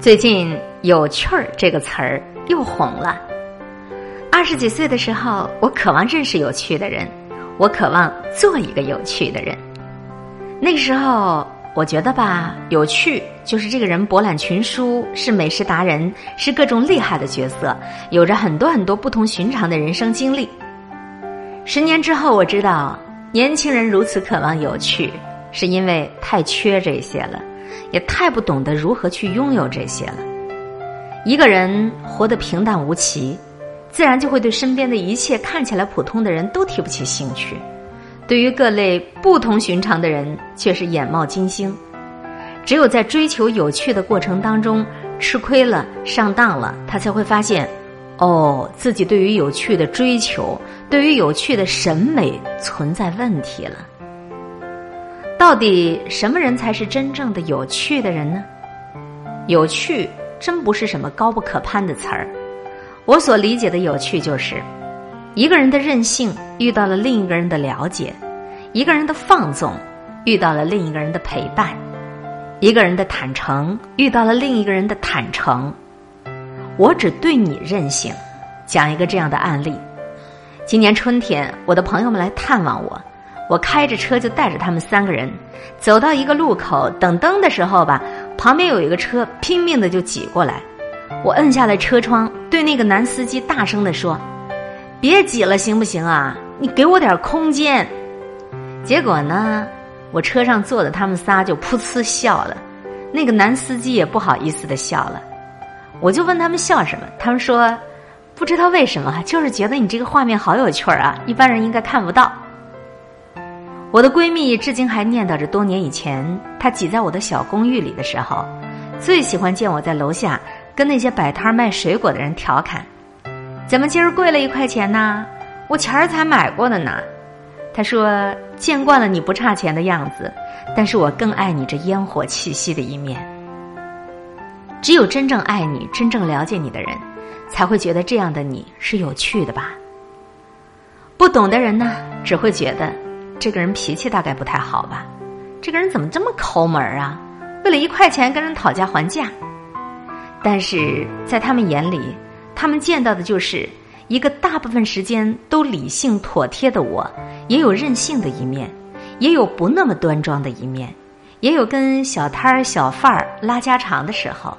最近“有趣儿”这个词儿又红了。二十几岁的时候，我渴望认识有趣的人，我渴望做一个有趣的人。那个时候，我觉得吧，有趣就是这个人博览群书，是美食达人，是各种厉害的角色，有着很多很多不同寻常的人生经历。十年之后，我知道年轻人如此渴望有趣，是因为太缺这些了。也太不懂得如何去拥有这些了。一个人活得平淡无奇，自然就会对身边的一切看起来普通的人都提不起兴趣。对于各类不同寻常的人，却是眼冒金星。只有在追求有趣的过程当中吃亏了、上当了，他才会发现，哦，自己对于有趣的追求，对于有趣的审美存在问题了。到底什么人才是真正的有趣的人呢？有趣真不是什么高不可攀的词儿。我所理解的有趣，就是一个人的任性遇到了另一个人的了解，一个人的放纵遇到了另一个人的陪伴，一个人的坦诚遇到了另一个人的坦诚。我只对你任性。讲一个这样的案例：今年春天，我的朋友们来探望我。我开着车就带着他们三个人走到一个路口等灯的时候吧，旁边有一个车拼命的就挤过来，我摁下了车窗，对那个男司机大声的说：“别挤了，行不行啊？你给我点空间。”结果呢，我车上坐的他们仨就噗呲笑了，那个男司机也不好意思的笑了。我就问他们笑什么，他们说不知道为什么，就是觉得你这个画面好有趣儿啊，一般人应该看不到。我的闺蜜至今还念叨着多年以前，她挤在我的小公寓里的时候，最喜欢见我在楼下跟那些摆摊卖水果的人调侃：“怎么今儿贵了一块钱呢？我前儿才买过的呢。”她说：“见惯了你不差钱的样子，但是我更爱你这烟火气息的一面。只有真正爱你、真正了解你的人，才会觉得这样的你是有趣的吧。不懂的人呢，只会觉得。”这个人脾气大概不太好吧？这个人怎么这么抠门啊？为了一块钱跟人讨价还价。但是在他们眼里，他们见到的就是一个大部分时间都理性妥帖的我，也有任性的一面，也有不那么端庄的一面，也有跟小摊儿小贩儿拉家常的时候。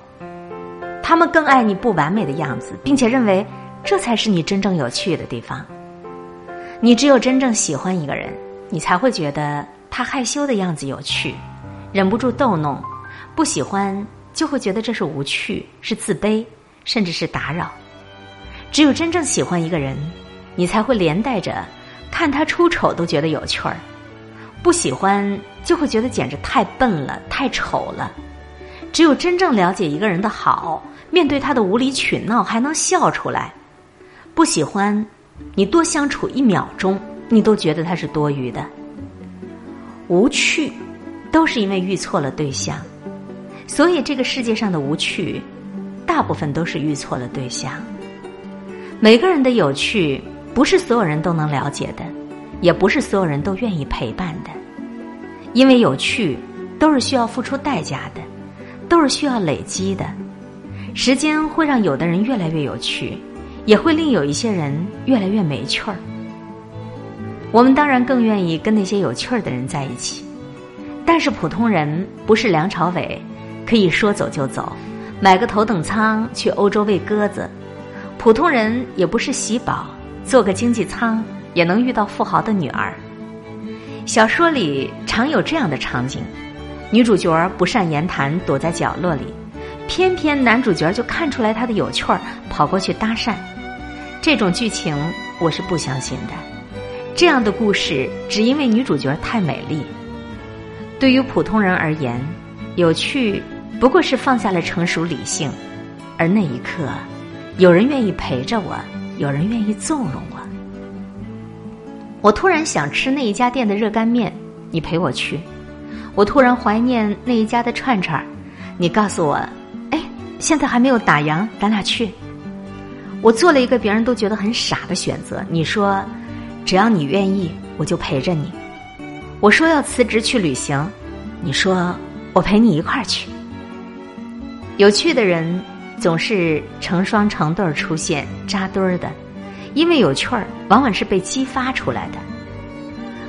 他们更爱你不完美的样子，并且认为这才是你真正有趣的地方。你只有真正喜欢一个人。你才会觉得他害羞的样子有趣，忍不住逗弄；不喜欢就会觉得这是无趣，是自卑，甚至是打扰。只有真正喜欢一个人，你才会连带着看他出丑都觉得有趣儿；不喜欢就会觉得简直太笨了，太丑了。只有真正了解一个人的好，面对他的无理取闹还能笑出来；不喜欢，你多相处一秒钟。你都觉得它是多余的，无趣，都是因为遇错了对象，所以这个世界上的无趣，大部分都是遇错了对象。每个人的有趣，不是所有人都能了解的，也不是所有人都愿意陪伴的，因为有趣都是需要付出代价的，都是需要累积的。时间会让有的人越来越有趣，也会令有一些人越来越没趣儿。我们当然更愿意跟那些有趣儿的人在一起，但是普通人不是梁朝伟，可以说走就走，买个头等舱去欧洲喂鸽子；普通人也不是喜宝，坐个经济舱也能遇到富豪的女儿。小说里常有这样的场景：女主角不善言谈，躲在角落里，偏偏男主角就看出来她的有趣儿，跑过去搭讪。这种剧情我是不相信的。这样的故事，只因为女主角太美丽。对于普通人而言，有趣不过是放下了成熟理性，而那一刻，有人愿意陪着我，有人愿意纵容我。我突然想吃那一家店的热干面，你陪我去；我突然怀念那一家的串串，你告诉我，哎，现在还没有打烊，咱俩去。我做了一个别人都觉得很傻的选择，你说。只要你愿意，我就陪着你。我说要辞职去旅行，你说我陪你一块儿去。有趣的人总是成双成对出现，扎堆儿的，因为有趣儿往往是被激发出来的。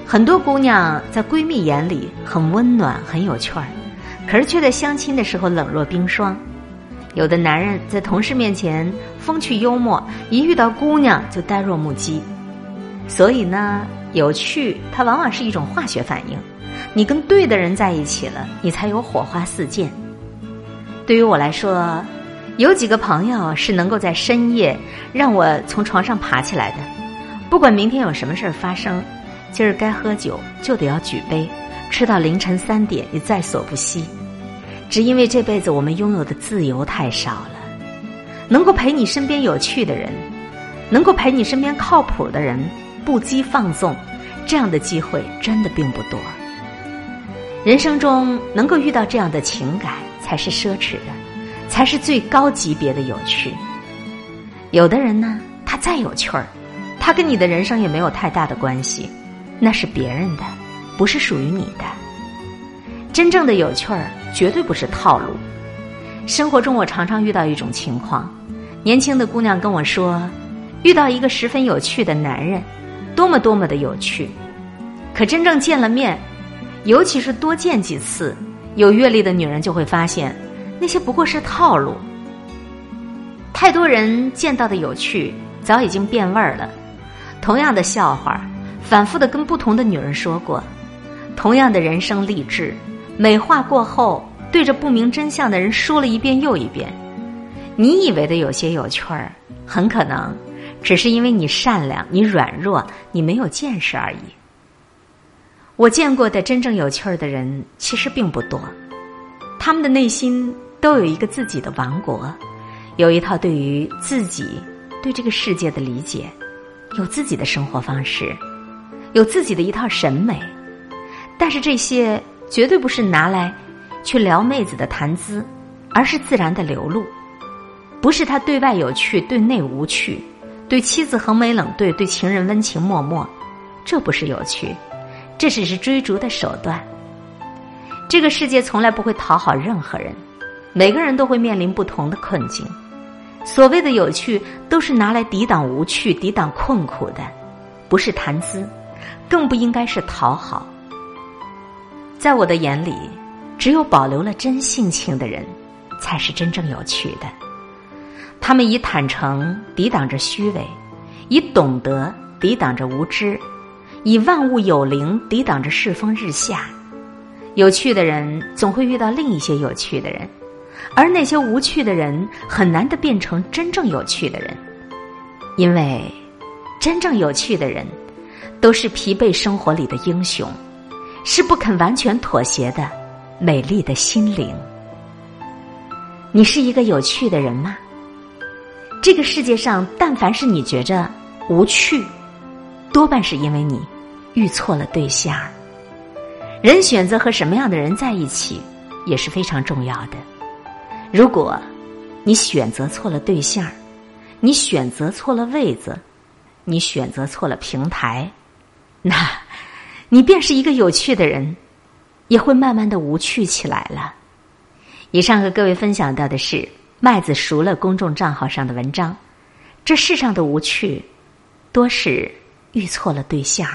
很多姑娘在闺蜜眼里很温暖、很有趣儿，可是却在相亲的时候冷若冰霜。有的男人在同事面前风趣幽默，一遇到姑娘就呆若木鸡。所以呢，有趣它往往是一种化学反应。你跟对的人在一起了，你才有火花四溅。对于我来说，有几个朋友是能够在深夜让我从床上爬起来的。不管明天有什么事儿发生，今儿该喝酒就得要举杯，吃到凌晨三点也在所不惜。只因为这辈子我们拥有的自由太少了，能够陪你身边有趣的人，能够陪你身边靠谱的人，不羁放纵，这样的机会真的并不多。人生中能够遇到这样的情感，才是奢侈的，才是最高级别的有趣。有的人呢，他再有趣儿，他跟你的人生也没有太大的关系，那是别人的，不是属于你的。真正的有趣儿，绝对不是套路。生活中，我常常遇到一种情况：年轻的姑娘跟我说，遇到一个十分有趣的男人，多么多么的有趣。可真正见了面，尤其是多见几次，有阅历的女人就会发现，那些不过是套路。太多人见到的有趣，早已经变味儿了。同样的笑话，反复的跟不同的女人说过；同样的人生励志。美化过后，对着不明真相的人说了一遍又一遍。你以为的有些有趣儿，很可能只是因为你善良、你软弱、你没有见识而已。我见过的真正有趣儿的人其实并不多，他们的内心都有一个自己的王国，有一套对于自己、对这个世界的理解，有自己的生活方式，有自己的一套审美。但是这些。绝对不是拿来去撩妹子的谈资，而是自然的流露。不是他对外有趣，对内无趣，对妻子横眉冷对，对情人温情脉脉，这不是有趣，这只是追逐的手段。这个世界从来不会讨好任何人，每个人都会面临不同的困境。所谓的有趣，都是拿来抵挡无趣、抵挡困苦的，不是谈资，更不应该是讨好。在我的眼里，只有保留了真性情的人，才是真正有趣的。他们以坦诚抵挡着虚伪，以懂得抵挡着无知，以万物有灵抵挡着世风日下。有趣的人总会遇到另一些有趣的人，而那些无趣的人很难的变成真正有趣的人，因为真正有趣的人都是疲惫生活里的英雄。是不肯完全妥协的美丽的心灵。你是一个有趣的人吗？这个世界上，但凡是你觉着无趣，多半是因为你遇错了对象。人选择和什么样的人在一起也是非常重要的。如果你选择错了对象，你选择错了位子，你选择错了平台，那。你便是一个有趣的人，也会慢慢的无趣起来了。以上和各位分享到的是麦子熟了公众账号上的文章。这世上的无趣，多是遇错了对象。